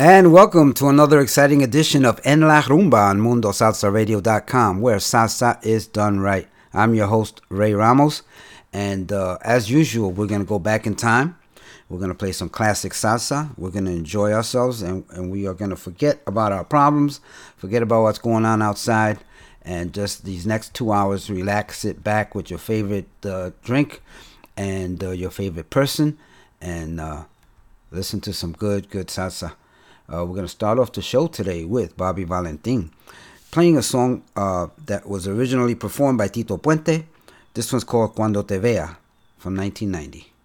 And welcome to another exciting edition of En La Rumba on MundoSalsaRadio.com, where salsa is done right. I'm your host, Ray Ramos, and uh, as usual, we're going to go back in time. We're going to play some classic salsa. We're going to enjoy ourselves, and, and we are going to forget about our problems, forget about what's going on outside, and just these next two hours, relax, sit back with your favorite uh, drink and uh, your favorite person, and uh, listen to some good, good salsa. Uh, we're going to start off the show today with Bobby Valentin playing a song uh, that was originally performed by Tito Puente. This one's called Cuando Te Vea from 1990.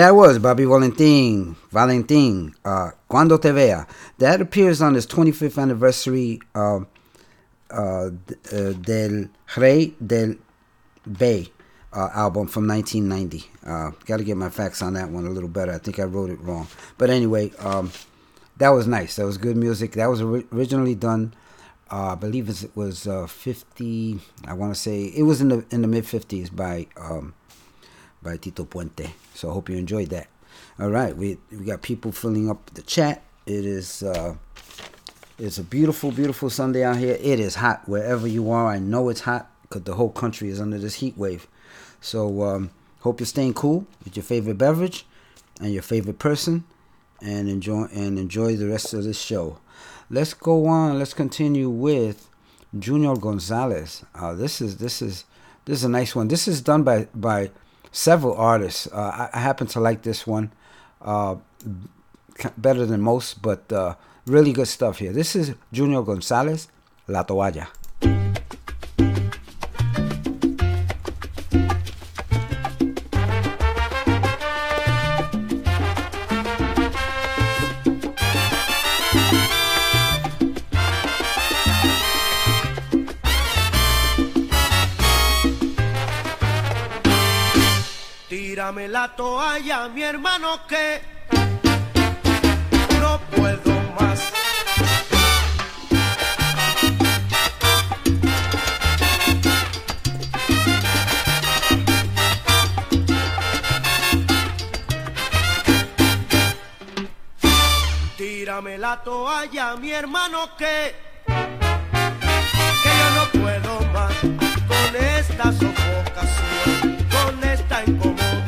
That was Bobby Valentin, Valentin, uh, Cuando Te Vea. That appears on his 25th anniversary uh, uh, uh, del Rey del Bay uh, album from 1990. Uh, Got to get my facts on that one a little better. I think I wrote it wrong. But anyway, um, that was nice. That was good music. That was originally done Uh, I believe it was uh, 50. I want to say it was in the in the mid 50s by um, by Tito Puente. So I hope you enjoyed that. All right, we we got people filling up the chat. It is uh, it's a beautiful, beautiful Sunday out here. It is hot wherever you are. I know it's hot because the whole country is under this heat wave. So um, hope you're staying cool with your favorite beverage and your favorite person, and enjoy and enjoy the rest of this show. Let's go on. Let's continue with Junior Gonzalez. Uh, this is this is this is a nice one. This is done by by several artists. Uh, I, I, happen to like this one uh, better than most, but uh, really good stuff here. This is Junior Gonzalez, La Toalla. Tírame la toalla, mi hermano, que no puedo más. Tírame la toalla, mi hermano, que, que yo no puedo más con esta sofocación, con esta incomodidad,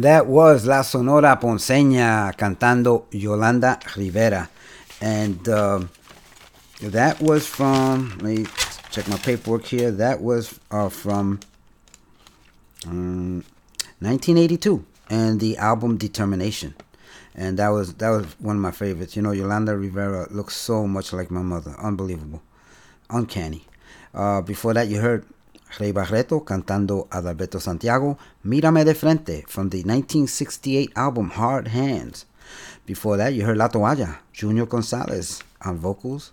And that was La Sonora Ponceña cantando Yolanda Rivera. And um that was from, let me check my paperwork here. That was uh, from um, 1982 and the album Determination. And that was that was one of my favorites. You know, Yolanda Rivera looks so much like my mother. Unbelievable. Uncanny. Uh, before that, you heard Ray Barretto cantando Adalberto Santiago, Mírame de Frente from the 1968 album Hard Hands. Before that, you heard La Toalla, Junior Gonzalez on vocals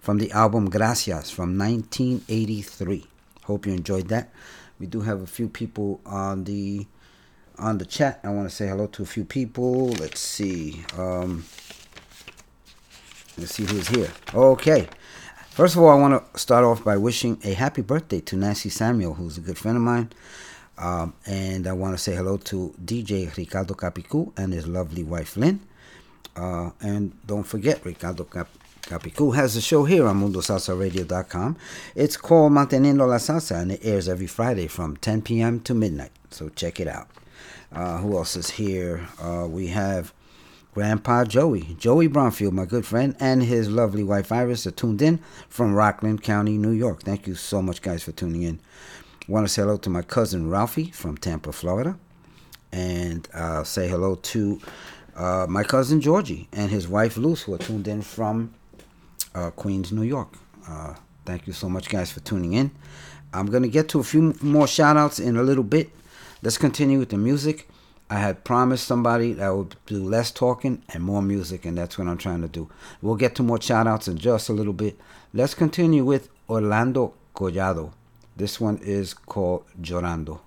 from the album Gracias from 1983. Hope you enjoyed that. We do have a few people on the on the chat. I want to say hello to a few people. Let's see. Um, let's see who's here. Okay. First of all, I want to start off by wishing a happy birthday to Nancy Samuel, who's a good friend of mine. Um, and I want to say hello to DJ Ricardo Capicu and his lovely wife Lynn. Uh, and don't forget, Ricardo Cap- Capicu has a show here on MundoSalsaRadio.com. It's called Manteniendo la Salsa, and it airs every Friday from 10 p.m. to midnight. So check it out. Uh, who else is here? Uh, we have Grandpa Joey, Joey Bromfield, my good friend, and his lovely wife Iris are tuned in from Rockland County, New York. Thank you so much, guys, for tuning in. Want to say hello to my cousin Ralphie from Tampa, Florida, and uh, say hello to uh, my cousin Georgie and his wife Luce, who are tuned in from uh, Queens, New York. Uh, thank you so much, guys, for tuning in. I'm going to get to a few more shout outs in a little bit. Let's continue with the music. I had promised somebody that I would do less talking and more music, and that's what I'm trying to do. We'll get to more shout outs in just a little bit. Let's continue with Orlando Collado. This one is called Llorando.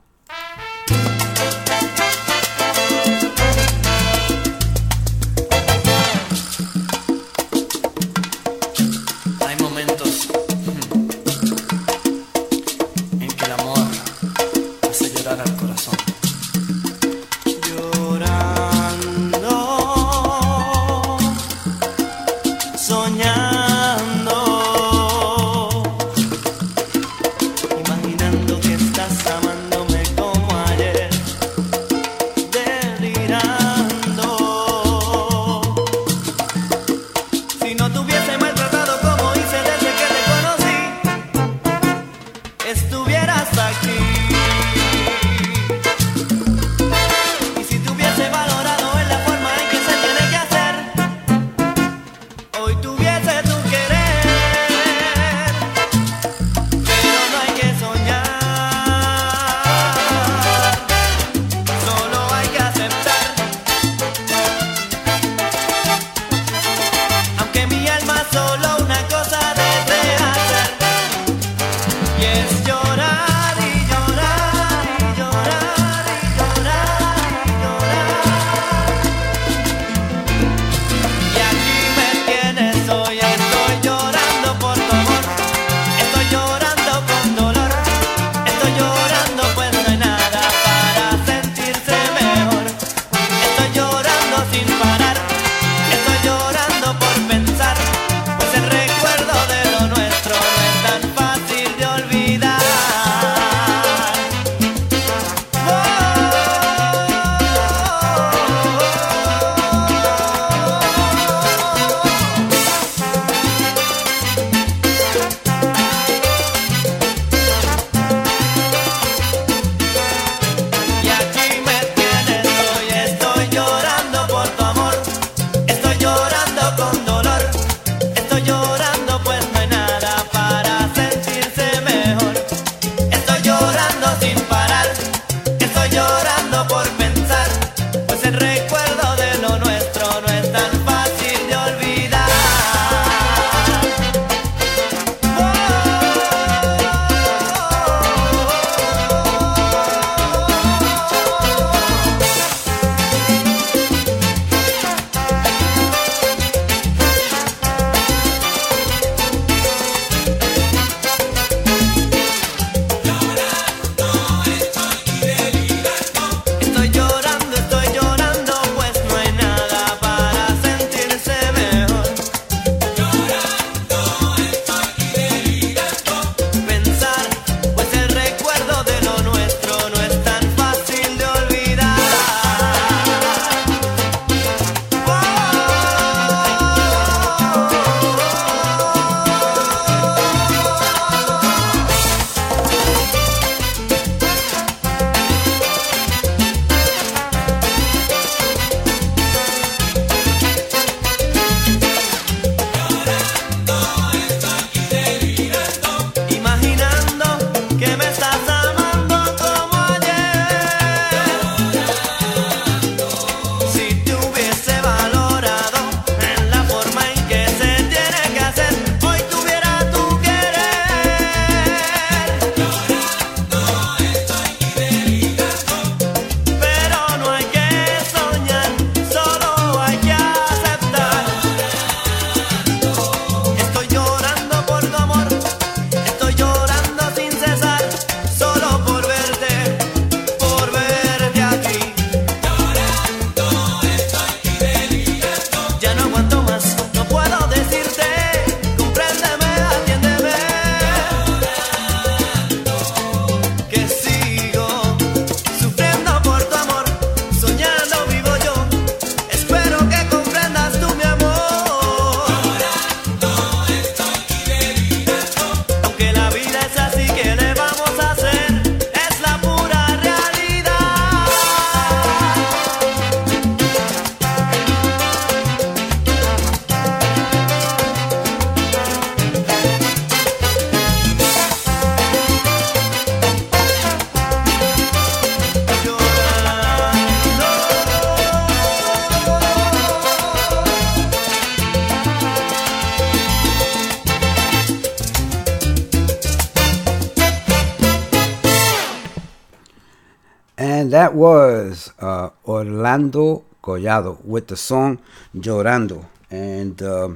Was uh, Orlando Collado with the song Llorando. And uh,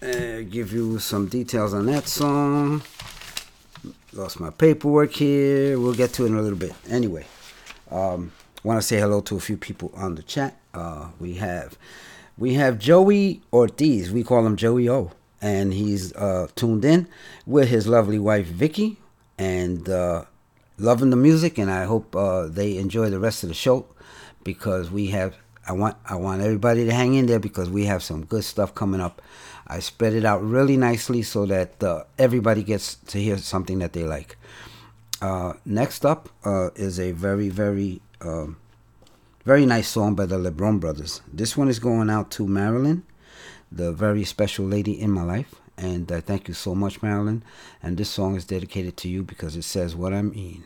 give you some details on that song. Lost my paperwork here. We'll get to it in a little bit. Anyway, um, want to say hello to a few people on the chat. Uh, we have we have Joey Ortiz. We call him Joey O, and he's uh, tuned in with his lovely wife Vicky, and uh, loving the music. And I hope uh, they enjoy the rest of the show because we have. I want I want everybody to hang in there because we have some good stuff coming up. I spread it out really nicely so that uh, everybody gets to hear something that they like. Uh, next up uh, is a very, very, um, very nice song by the LeBron Brothers. This one is going out to Marilyn, the very special lady in my life. And uh, thank you so much, Marilyn. And this song is dedicated to you because it says what I mean.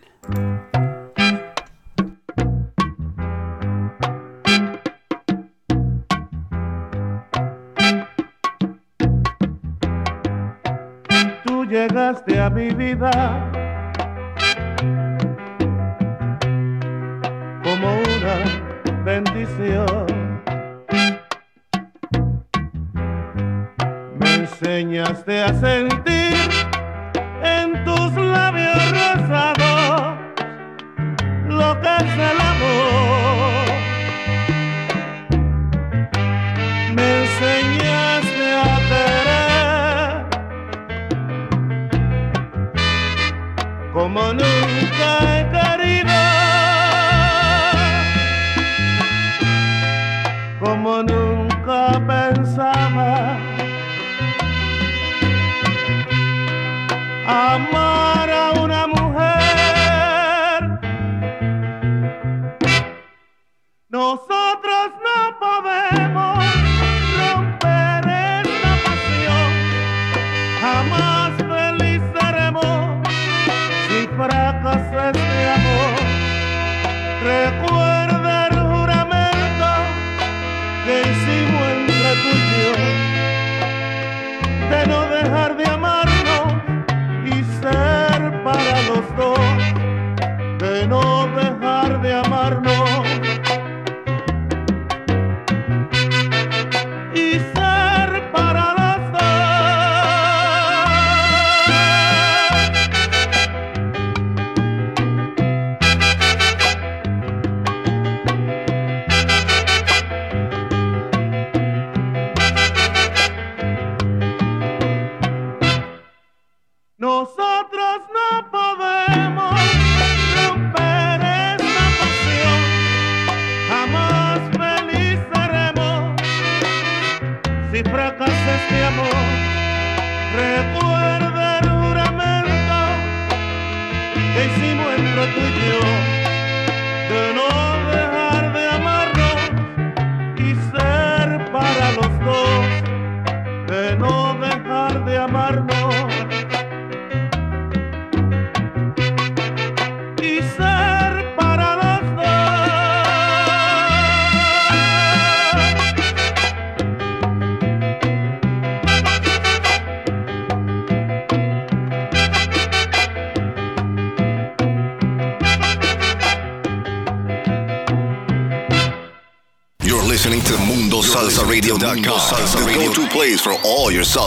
Tú llegaste a mi vida como una bendición. Enseñaste a sentir en tus labios rosados lo que es el amor. Me enseñaste a querer como nunca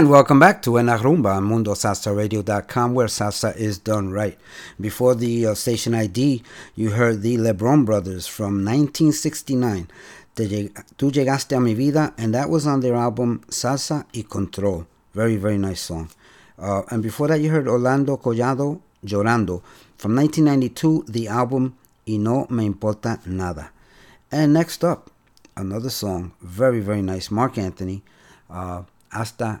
And welcome back to En La Rumba on MundoSalsaRadio.com, where salsa is done right. Before the uh, station ID, you heard the LeBron Brothers from 1969. Te Tú llegaste a mi vida, and that was on their album Salsa y Control. Very, very nice song. Uh, and before that, you heard Orlando Collado Llorando from 1992, the album Y No Me Importa Nada. And next up, another song, very, very nice. Marc Anthony, uh, Hasta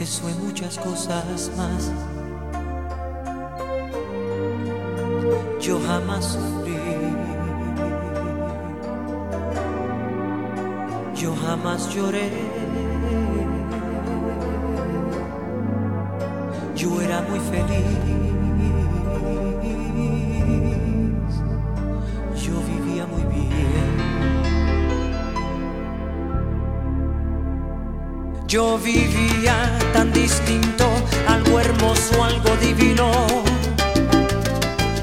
Eso y muchas cosas más. Yo jamás sufrí. Yo jamás lloré. Yo era muy feliz. Yo vivía tan distinto, algo hermoso, algo divino,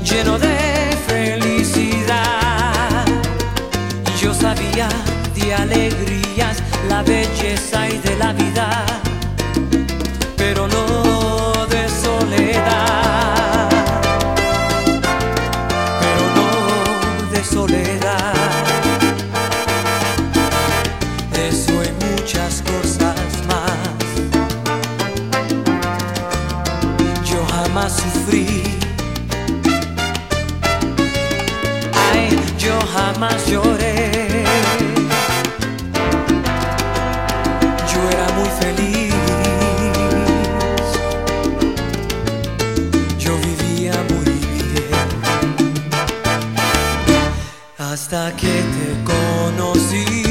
lleno de felicidad. Yo sabía de alegrías, la belleza y de la vida, pero no de soledad, jamás lloré. Yo era muy feliz. Yo vivía muy bien. Hasta que te conocí.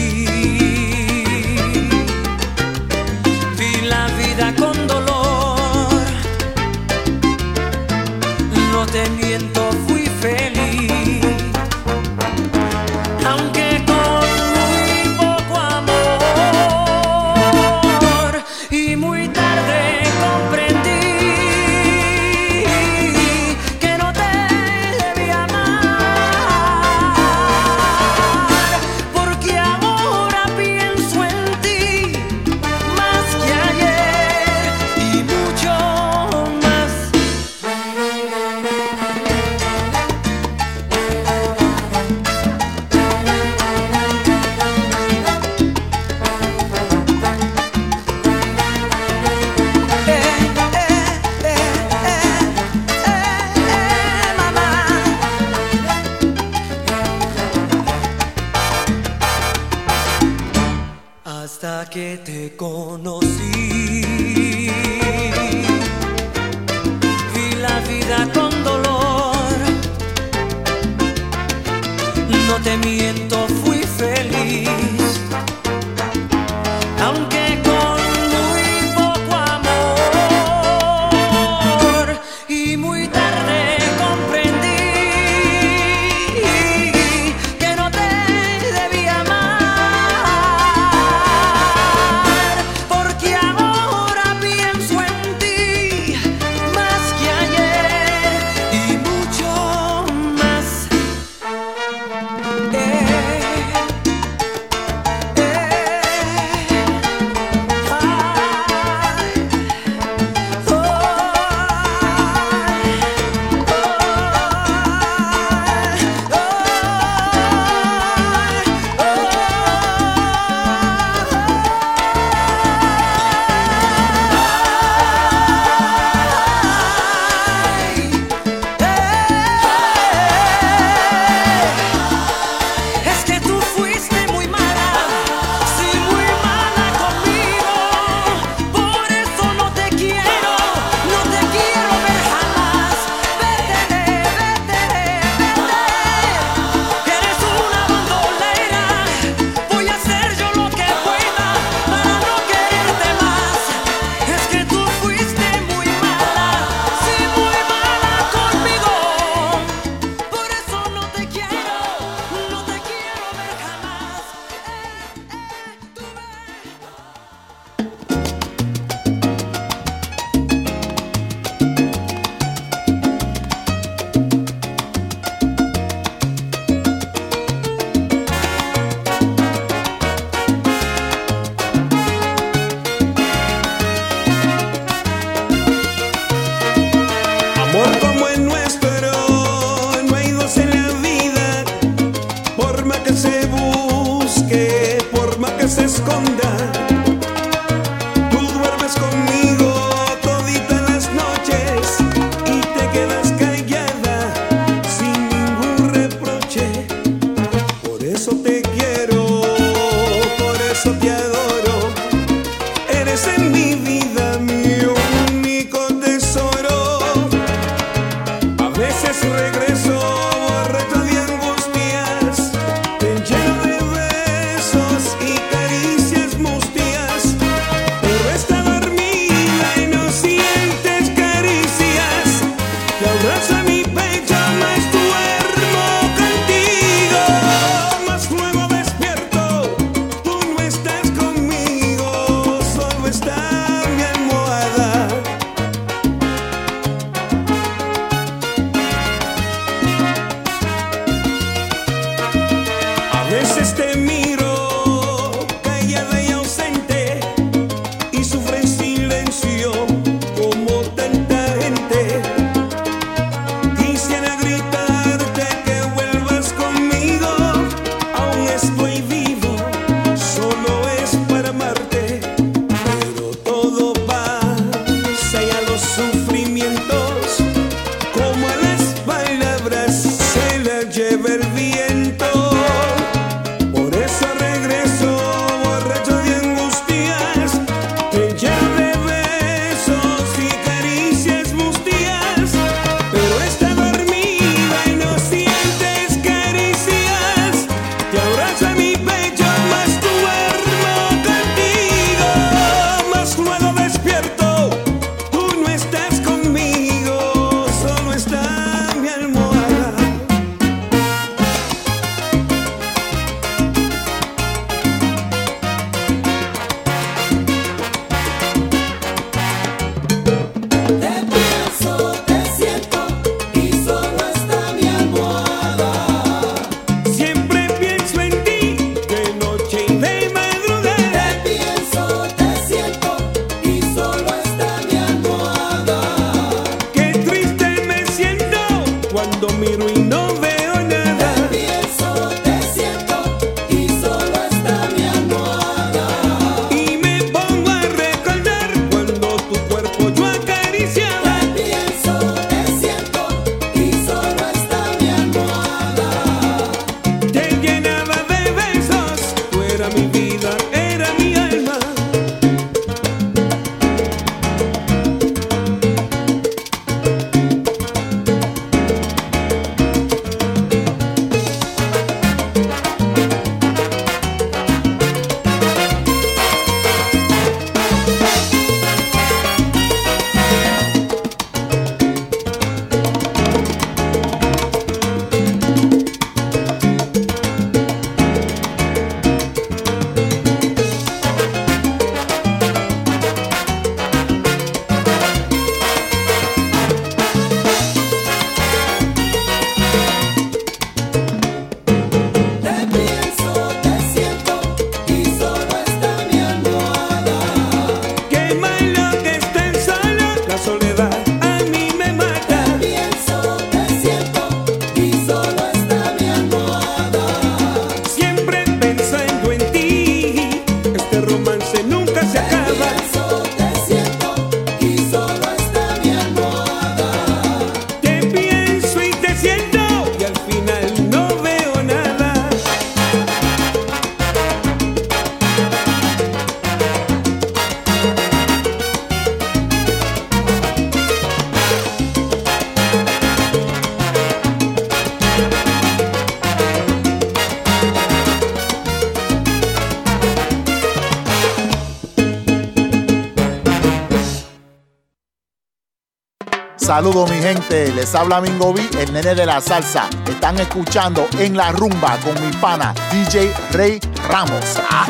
Saludos mi gente, les habla Mingo B, el nene de la salsa. Están escuchando en la rumba con mi pana DJ Rey Ramos. ¡Ah!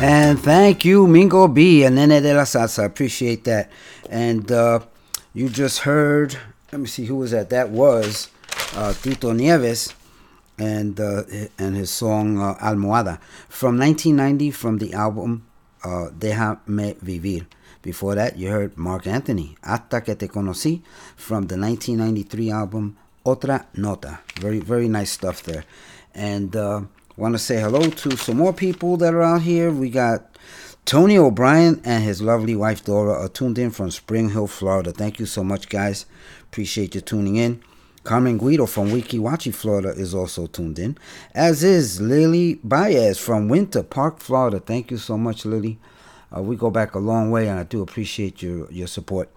And thank you, Mingo B, and Nene de la Salsa. Appreciate that. And uh, you just heard, let me see who was that. That was uh, Tito Nieves. And uh, his song uh, Almohada from 1990 from the album uh, Déjame Vivir. Before that, you heard Marc Anthony, Hasta que te conocí, from the 1993 album Otra Nota. Very, very nice stuff there. And uh, want to say hello to some more people that are out here. We got Tony O'Brien and his lovely wife Dora are tuned in from Spring Hill, Florida. Thank you so much, guys. Appreciate you tuning in. Carmen Guido from Weeki Wachee, Florida is also tuned in, as is Lily Baez from Winter Park, Florida. Thank you so much, Lily. Uh, we go back a long way, and I do appreciate your, your support.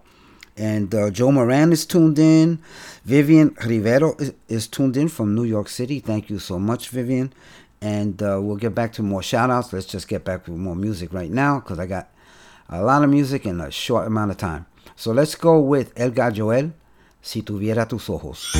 And uh, Joe Moran is tuned in. Vivian Rivero is, is tuned in from New York City. Thank you so much, Vivian. And uh, we'll get back to more shout outs. Let's just get back to more music right now because I got a lot of music in a short amount of time. So let's go with Edgar Joel, Si Tuviera Tus Ojos.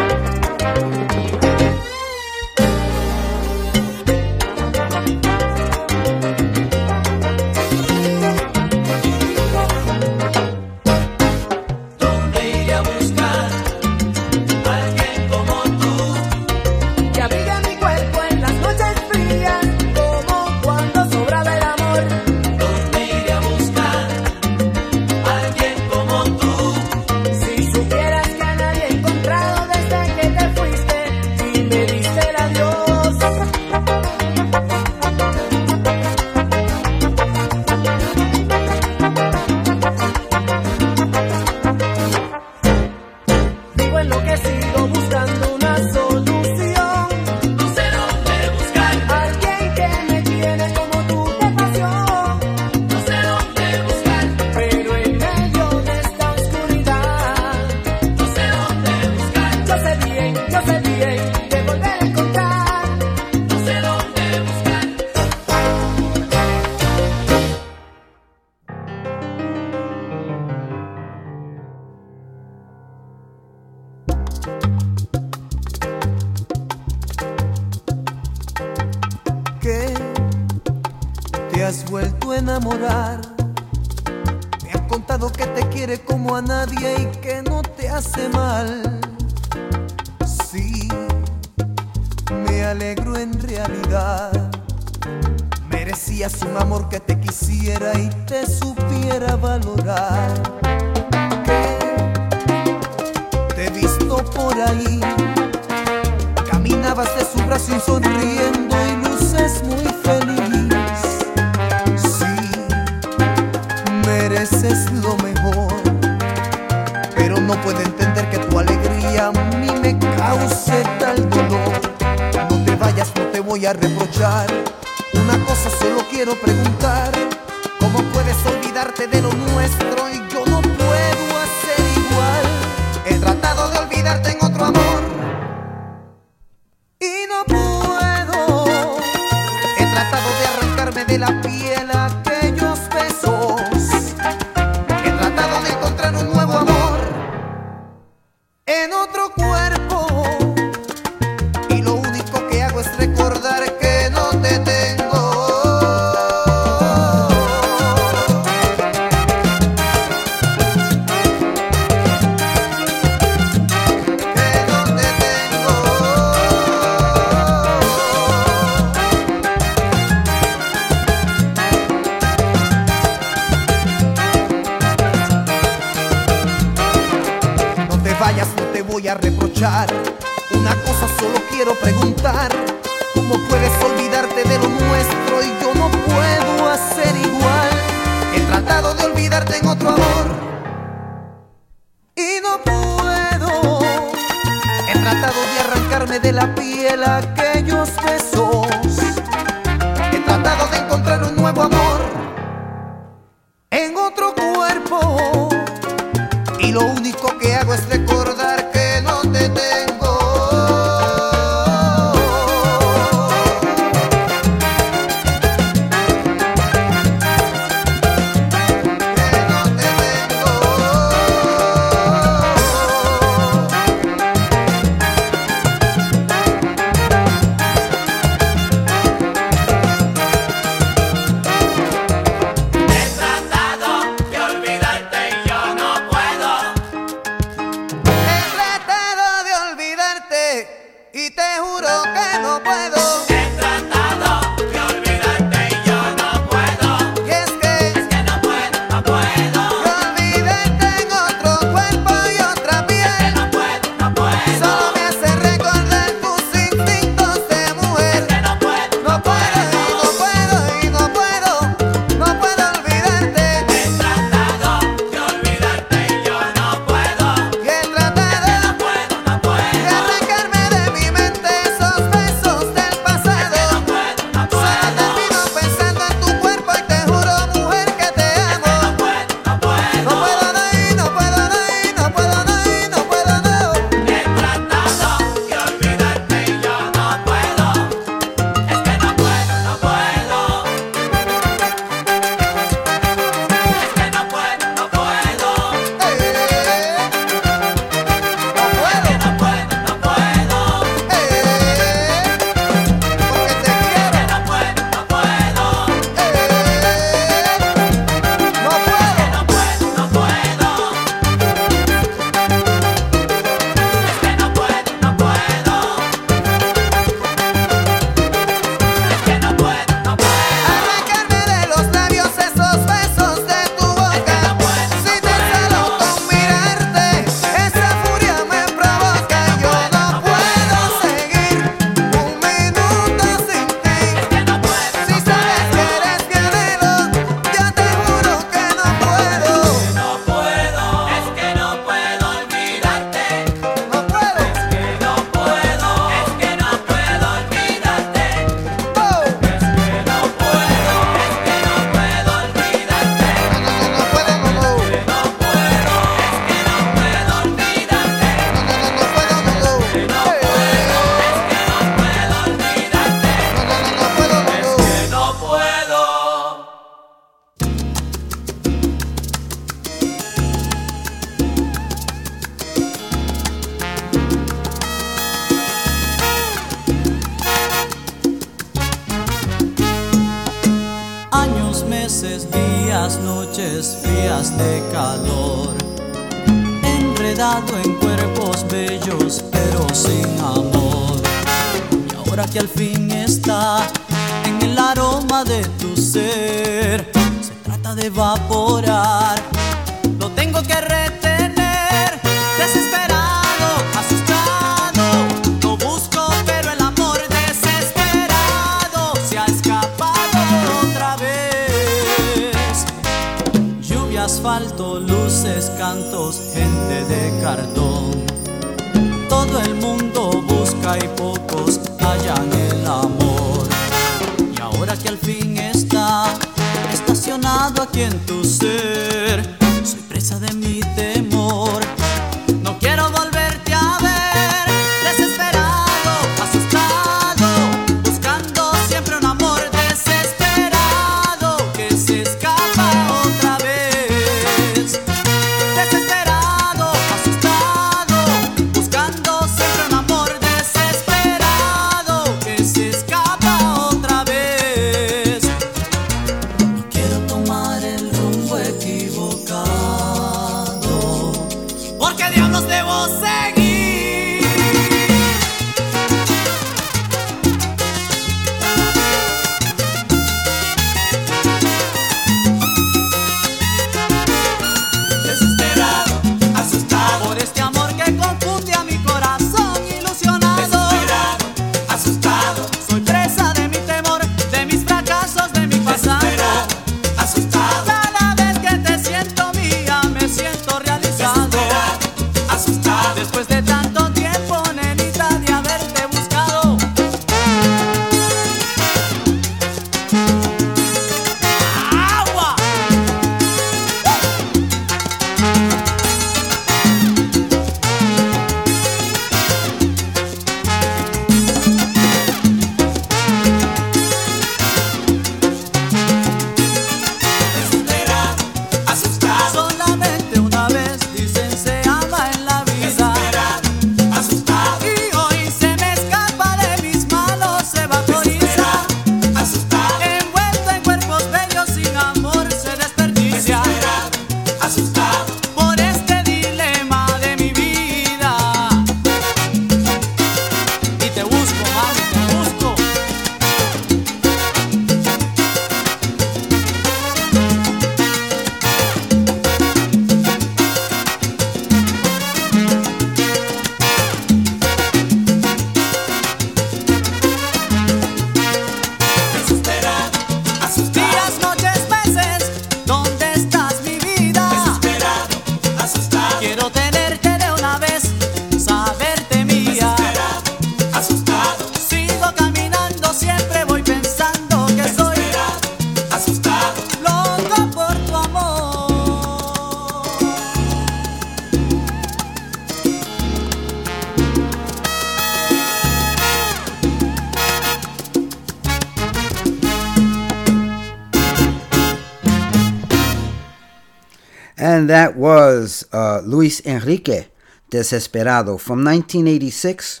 Luis Enrique Desesperado from 1986,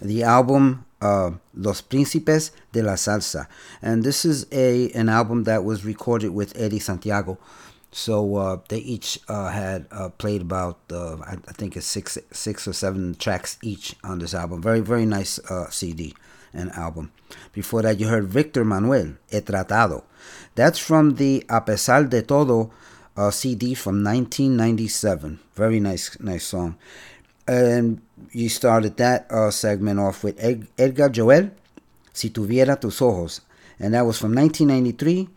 the album uh, Los Príncipes de la Salsa. And this is a an album that was recorded with Eddie Santiago. So uh, they each uh, had uh, played about uh, I, I think it's six six or seven tracks each on this album. Very very nice uh, CD and album. Before that, you heard Victor Manuelle He Tratado. That's from the A Pesar de Todo uh, CD from 1997. Very nice nice song. And you started that uh, segment off with Ed- Edgar Joel, Si Tuviera Tus Ojos. And that was from 1993,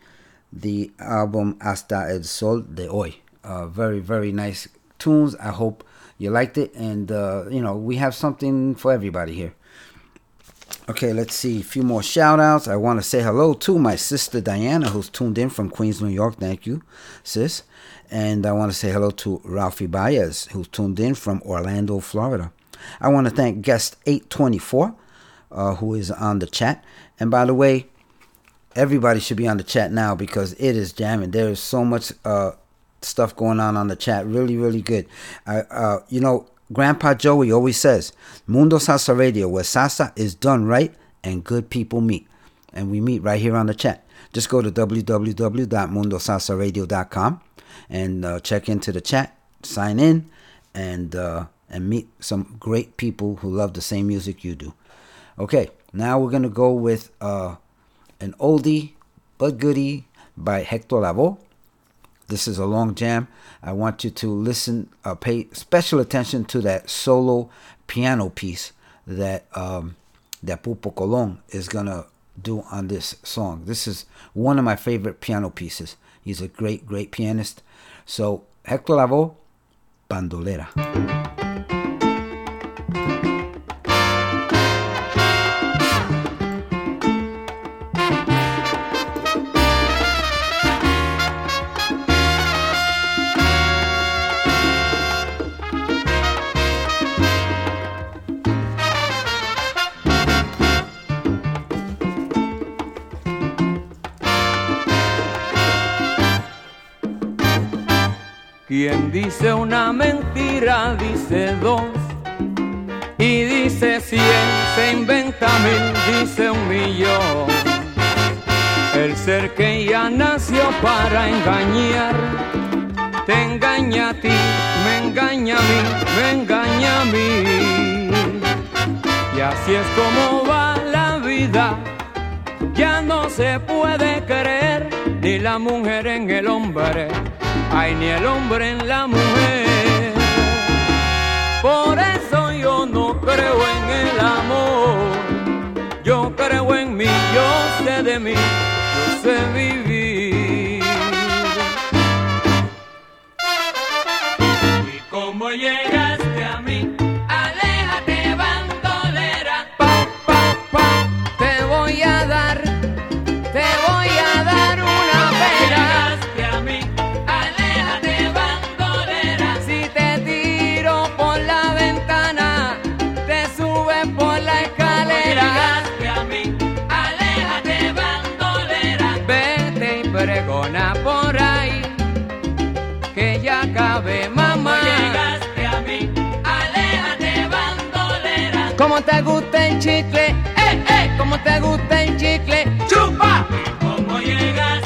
the album Hasta el Sol de Hoy. Uh, very, very nice tunes. I hope you liked it. And, uh, you know, we have something for everybody here. Okay, let's see. A few more shout outs. I want to say hello to my sister Diana, who's tuned in from Queens, New York. Thank you, sis. And I want to say hello to Ralphie Baez, who's tuned in from Orlando, Florida. I want to thank guest 824, uh, who is on the chat. And by the way, everybody should be on the chat now because it is jamming. There is so much uh, stuff going on on the chat. Really, really good. I, uh, you know, Grandpa Joey always says, Mundo Salsa Radio, where salsa is done right and good people meet. and we meet right here on the chat. Just go to www.mundosalsaradio.com and uh, check into the chat, sign in, and uh, and meet some great people who love the same music you do. Okay, now we're gonna go with uh, an oldie but goodie by Hector Lavoe. This is a long jam. I want you to listen, uh, pay special attention to that solo piano piece that um, that Pupo Colon is gonna do on this song. This is one of my favorite piano pieces. He's a great, great pianist. So Hector Lavoe, Bandolera. Dice una mentira dice dos y dice cien, se inventa mil, dice un millón. El ser que ya nació para engañar, te engaña a ti, me engaña a mí, me engaña a mí. Y así es como va la vida, ya no se puede creer ni la mujer en el hombre ay, ni el hombre en la mujer. Por eso yo no creo en el amor, yo creo en mí, yo sé de mí, yo sé vivir. Y como llegaste ¿Cómo te gusta el chicle? ¡Eh, eh! ¿Cómo te gusta el chicle? ¡Chupa! ¿Cómo llegaste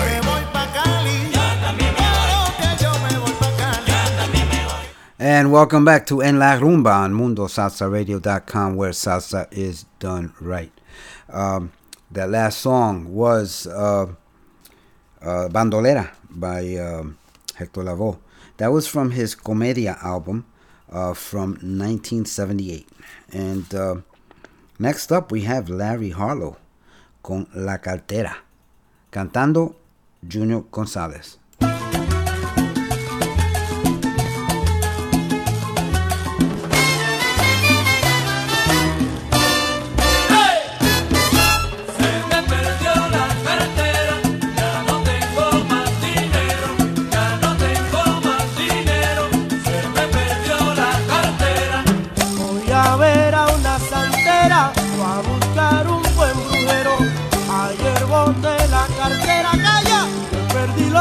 And welcome back to En La Rumba on MundoSalsaRadio.com, where salsa is done right. Um, that last song was uh, uh, Bandolera by um, Hector Lavoe. That was from his Comedia album uh, from 1978. And uh, next up, we have Larry Harlow con La Cartera, cantando Junior Gonzalez.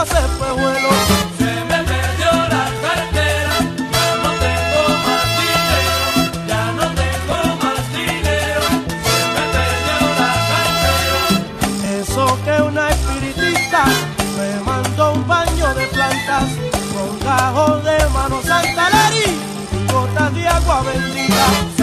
se me perdió la cartera, ya no tengo más dinero, ya no tengo más dinero, se me perdió la cartera. Eso que una espiritista me mandó un baño de plantas, con rajón de mano santa Larry, corta de agua bendita.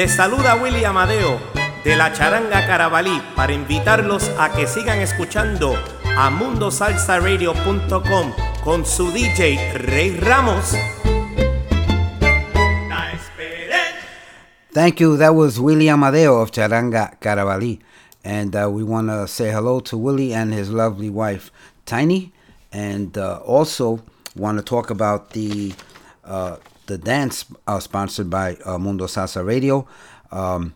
Les saluda Willy Amadeo de la Charanga Carabalí para invitarlos a que sigan escuchando a mundosalsaradio.com con su DJ Rey Ramos. Thank you. That was Willie Amadeo of Charanga Carabalí. And uh, we want to say hello to Willie and his lovely wife, Tiny. And uh, also want to talk about the uh, the dance sponsored by uh, Mundo Salsa Radio. Um,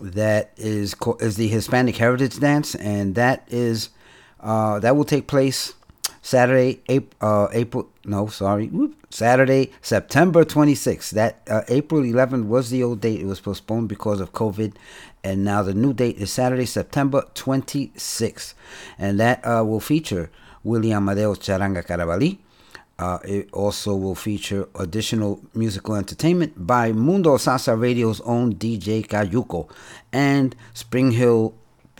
that is co- is the Hispanic Heritage Dance, and that is uh, that will take place Saturday, April, uh, April. No, sorry, whoop, Saturday, September 26th. That uh, April 11th was the old date. It was postponed because of COVID, and now the new date is Saturday, September 26th, and that uh, will feature William Amadeo Charanga Carabalí. Uh, it also will feature additional musical entertainment by Mundo Salsa Radio's own DJ Cayuco and Spring Hill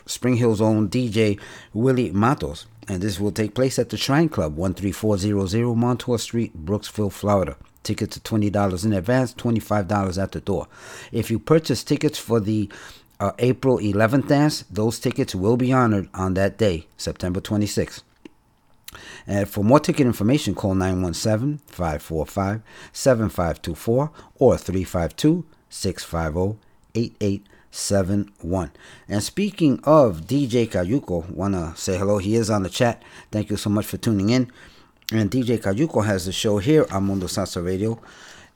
Spring Hill's own DJ Willie Matos. And this will take place at the Shrine Club, 13400 Montour Street, Brooksville, Florida. Tickets are $20 in advance, $25 at the door. If you purchase tickets for the uh, April 11th dance, those tickets will be honored on that day, September 26th. And for more ticket information, call 917 545 7524 or 352 650 8871. And speaking of DJ Cayuco, want to say hello. He is on the chat. Thank you so much for tuning in. And DJ Cayuco has the show here on Mundo Salsa Radio.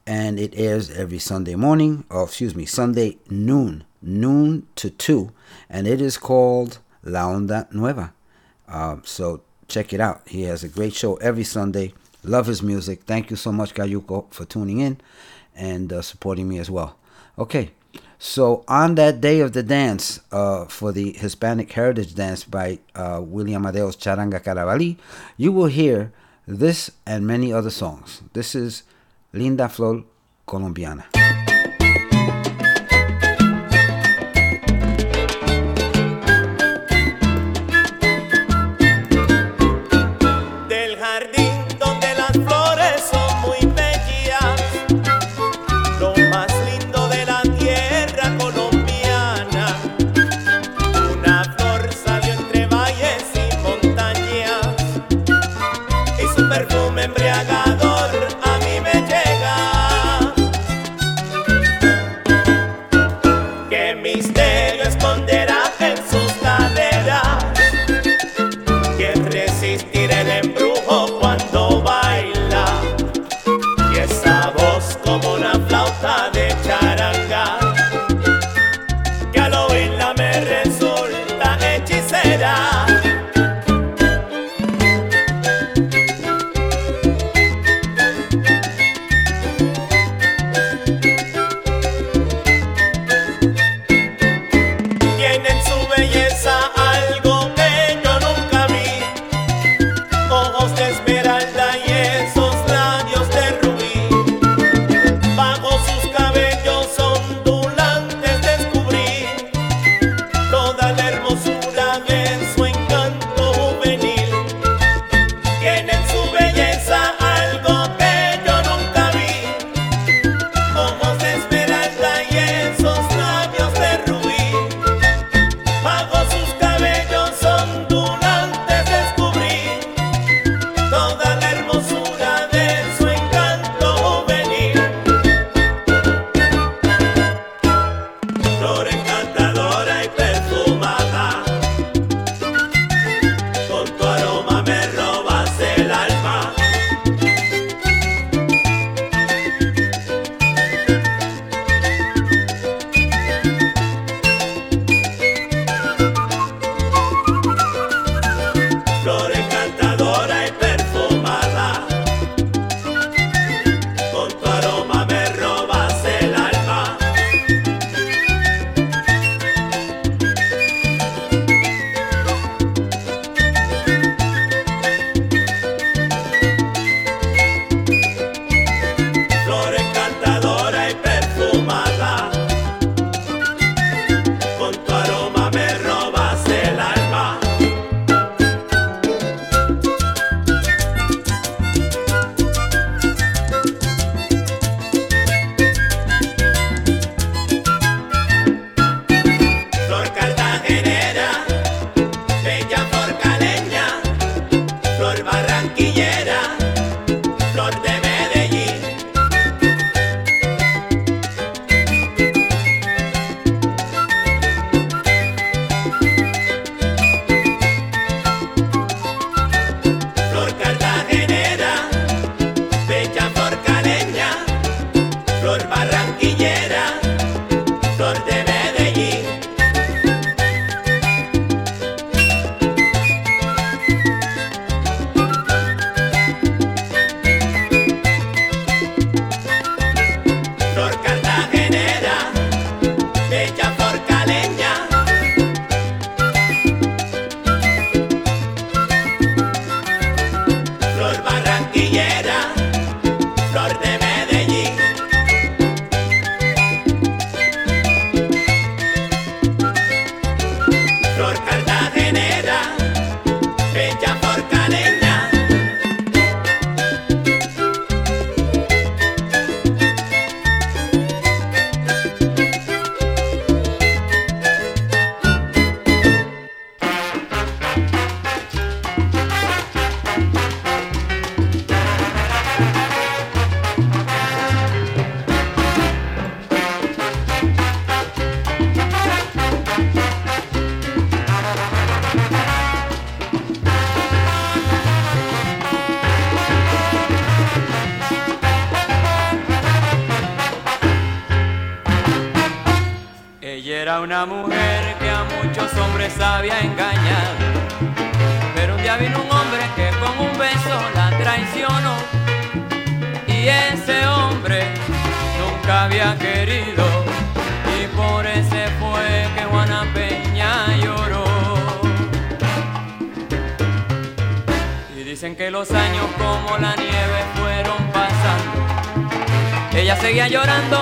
And it airs every Sunday morning, or excuse me, Sunday noon, noon to 2. And it is called La Onda Nueva. Um, so check it out. He has a great show every Sunday. Love his music. Thank you so much, Cayuco, for tuning in and uh, supporting me as well. Okay, so on that day of the dance uh, for the Hispanic Heritage Dance by uh, William Amadeo's Charanga Carabalí, you will hear this and many other songs. This is Linda Flor Colombiana. flor. Llorando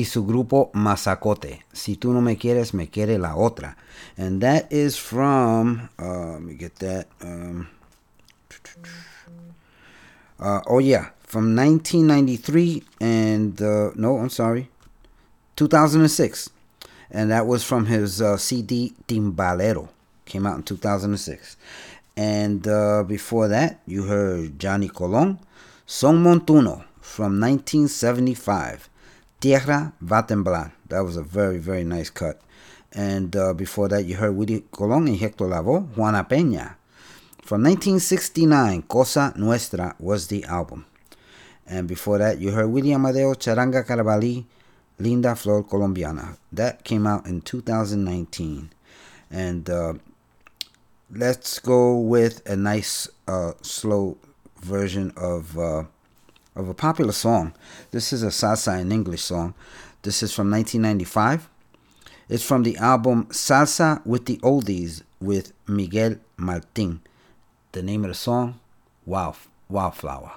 y su grupo Mazacote. Si tú no me quieres, me quiere la otra. And that is from, uh, let me get that. Um, uh, oh, yeah, from 1993 and, uh, no, I'm sorry, 2006. And that was from his uh, CD Timbalero. Came out in 2006. And uh, before that, you heard Johnny Colon, Son Montuno from 1975. Tierra va. That was a very, very nice cut. And uh, before that, you heard Willie Colon and Hector Lavoe, Juana Peña. From 1969, Cosa Nuestra was the album. And before that, you heard William Amadeo Charanga Carabalí, Linda Flor Colombiana. That came out in 2019. And uh, let's go with a nice uh, slow version of uh, of a popular song. This is a salsa in English song. This is from 1995. It's from the album Salsa with the Oldies with Miguel Martin. The name of the song, Wow, Wildflower.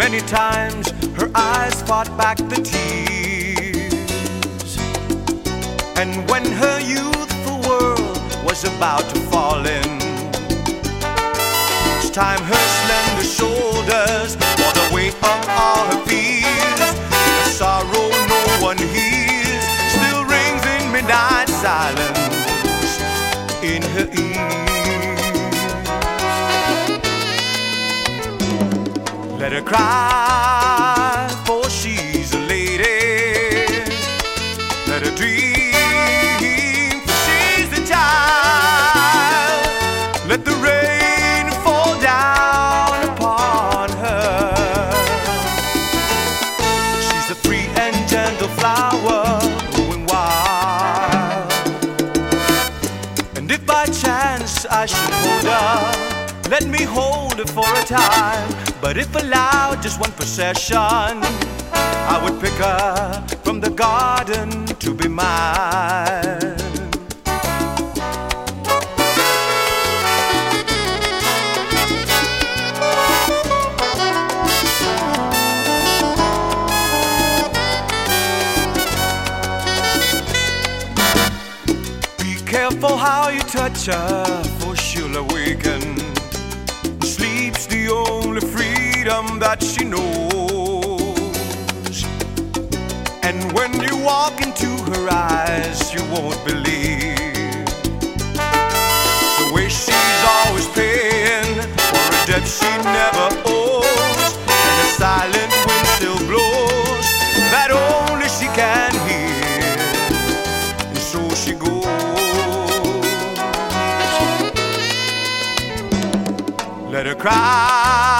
Many times her eyes fought back the tears. And when her youthful world was about to fall in, each time her slender shoulders bore the weight of all her fears. The sorrow no one hears still rings in midnight silence in her ears. Let her cry, for she's a lady. Let her dream, for she's a child. Let the rain fall down upon her. She's a free and gentle flower growing wild. And if by chance I should hold her, let me hold her for a time. But if allowed just one possession, I would pick her from the garden to be mine. Be careful how you touch her, freedom that she knows. And when you walk into her eyes, you won't believe the way she's always paying for a debt she never owes. And the silent wind still blows that only she can hear. And so she goes. Let her cry,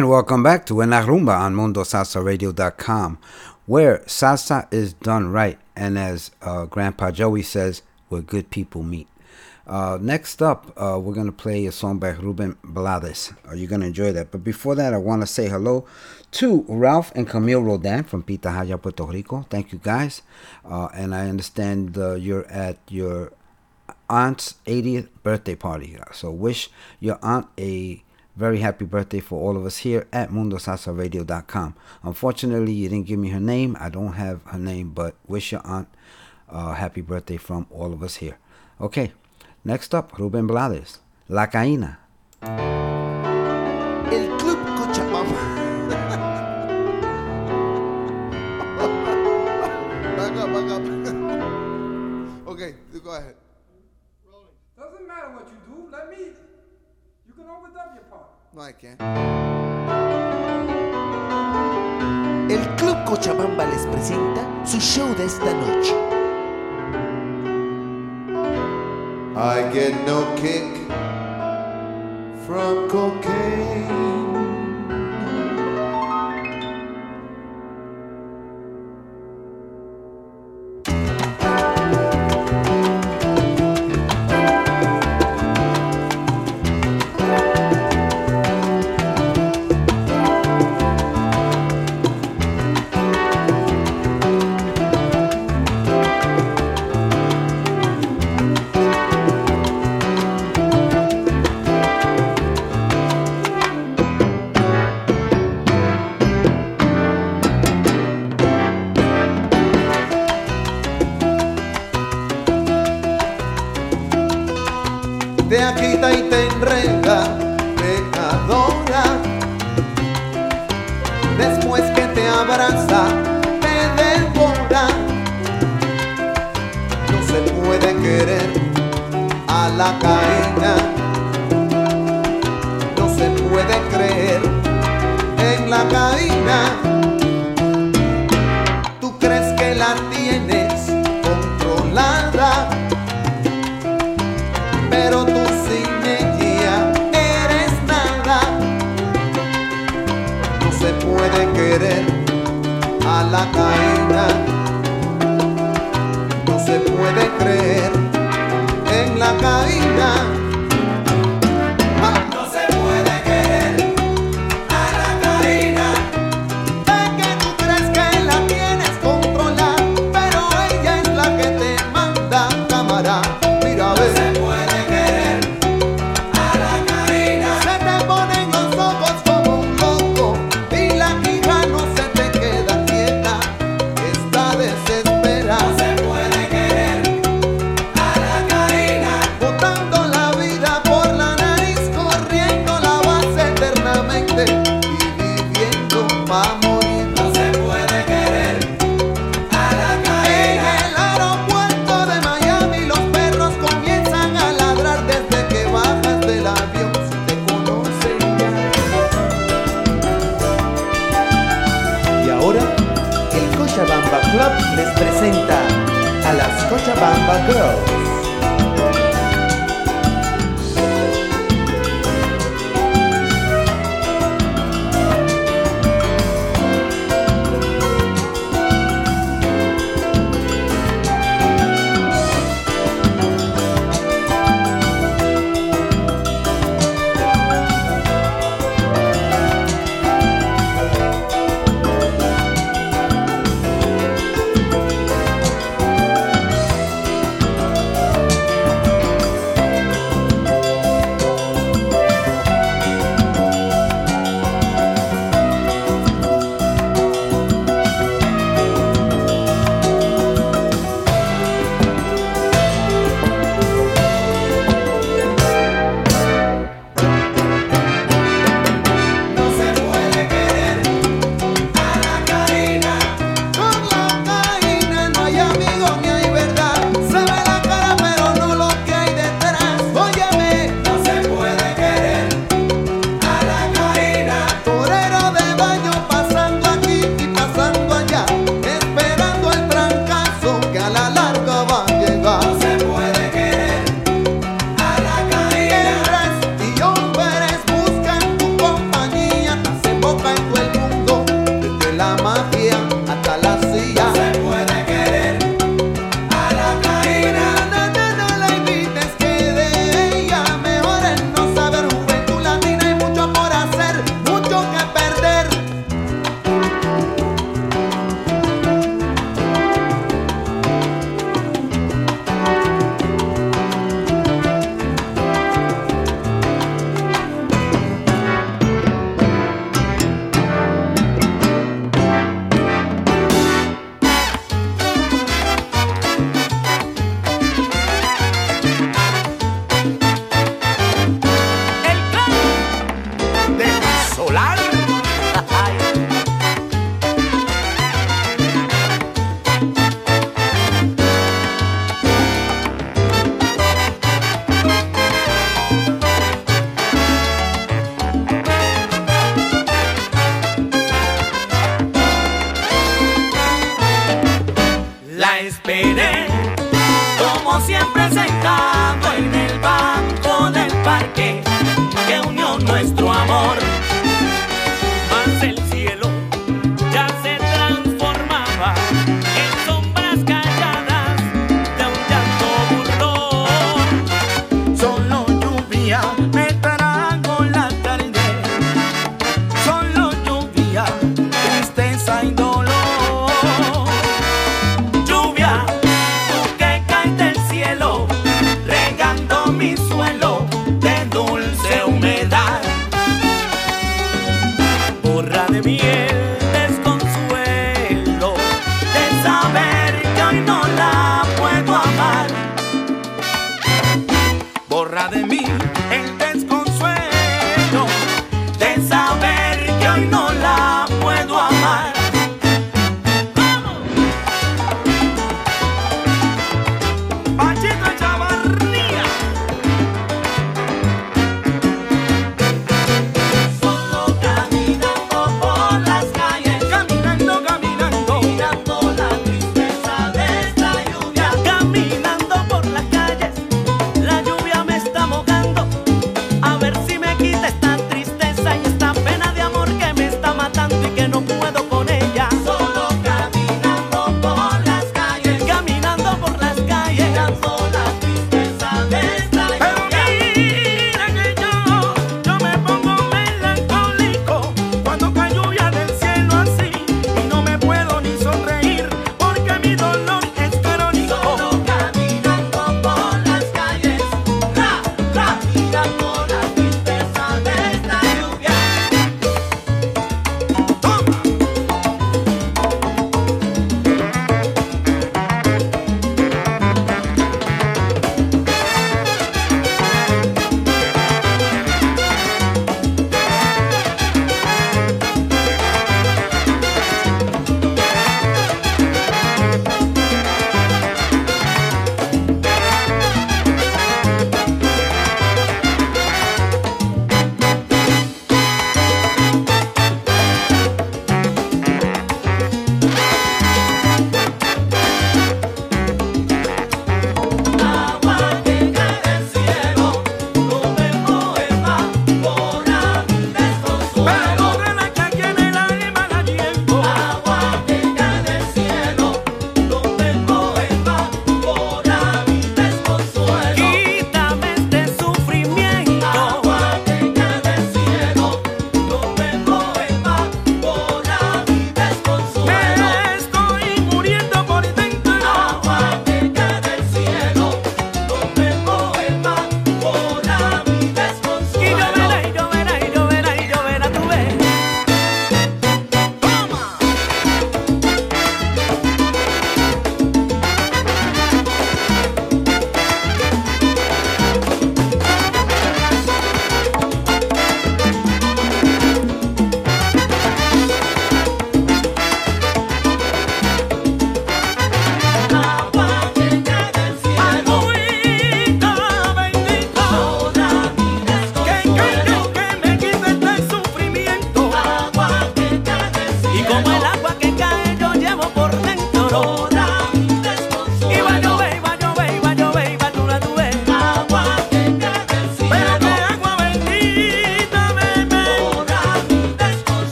And welcome back to En La Rumba on MundoSalsaRadio.com, where salsa is done right. And as uh, Grandpa Joey says, where good people meet. Uh, next up, uh, we're going to play a song by Ruben Blades. Are you going to enjoy that? But before that, I want to say hello to Ralph and Camille Rodan from Pitahaya, Puerto Rico. Thank you guys. Uh, and I understand uh, you're at your aunt's 80th birthday party. So wish your aunt a very happy birthday for all of us here at MundoSalsaRadio.com. Unfortunately, you didn't give me her name. I don't have her name, but wish your aunt a happy birthday from all of us here. Okay, next up, Ruben Blades, La Caína. El Club Cochabamba. El Club Cochabamba les presenta su show de esta noche. I get no kick from cocaine.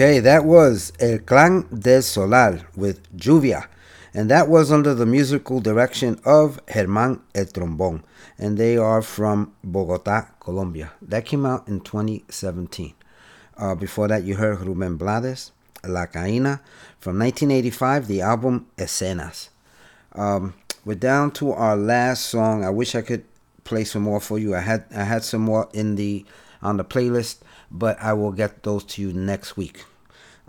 Okay, that was El Clan del Solal with Lluvia, and that was under the musical direction of Germán El Trombón, and they are from Bogota, Colombia. That came out in 2017. Uh, before that, you heard Rubén Blades, La Caína, from 1985, the album Escenas. Um, we're down to our last song. I wish I could play some more for you. I had I had some more in the on the playlist, but I will get those to you next week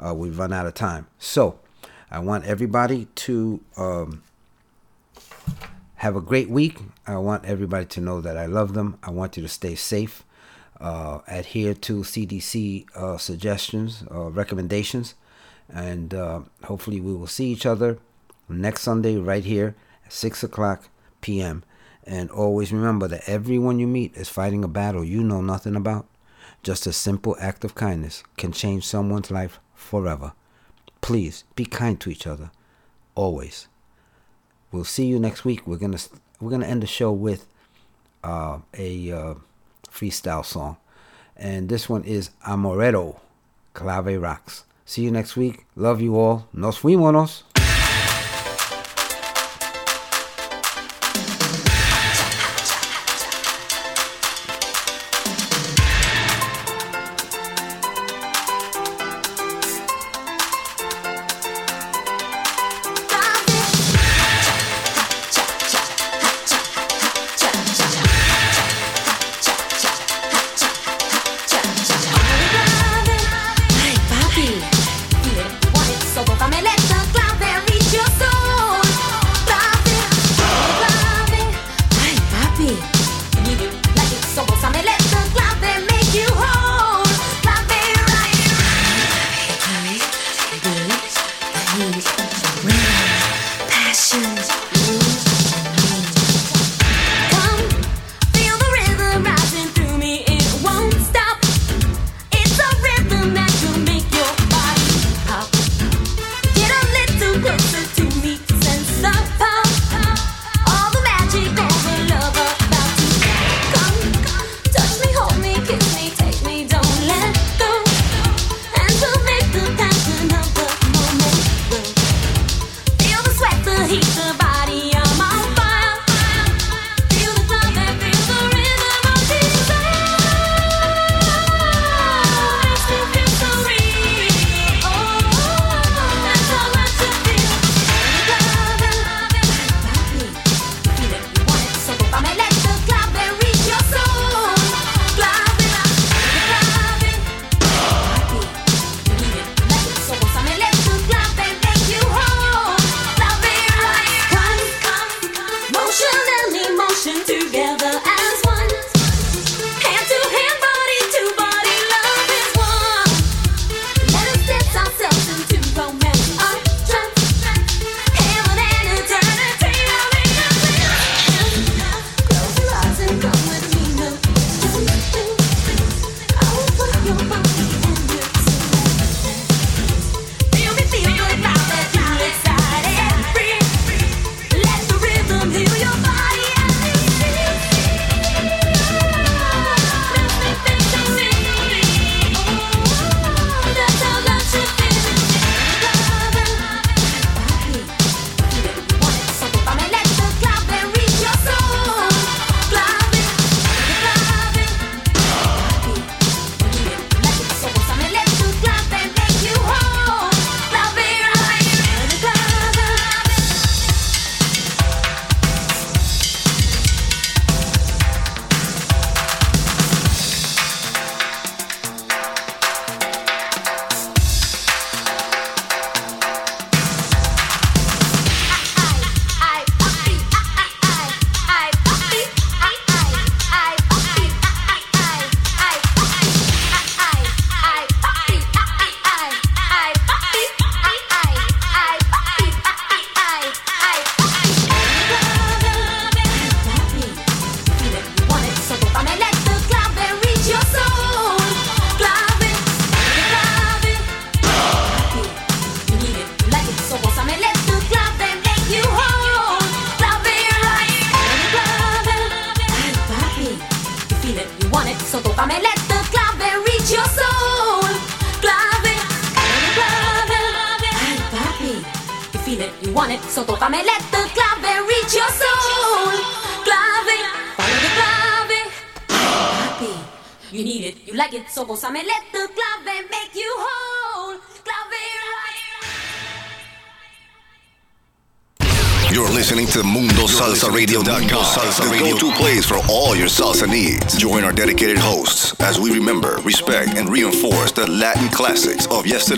uh, we run out of time. So I want everybody to um, have a great week. I want everybody to know that I love them. I want you to stay safe. Uh, adhere to CDC uh, suggestions, uh, recommendations, and uh, hopefully we will see each other next Sunday right here at 6 o'clock p.m. And always remember that everyone you meet is fighting a battle you know nothing about. Just a simple act of kindness can change someone's life forever. Please be kind to each other, always. We'll see you next week. We're gonna we're gonna end the show with uh, a uh, freestyle song, and this one is Amoretto, Clave Rocks. See you next week. Love you all. Nos fuimos. Peace.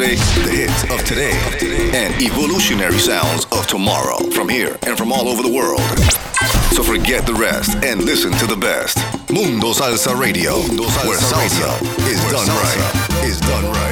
Yesterday, the hits of today, and evolutionary sounds of tomorrow from here and from all over the world. So forget the rest and listen to the best. Mundo Salsa Radio, where salsa is done right. Is done right.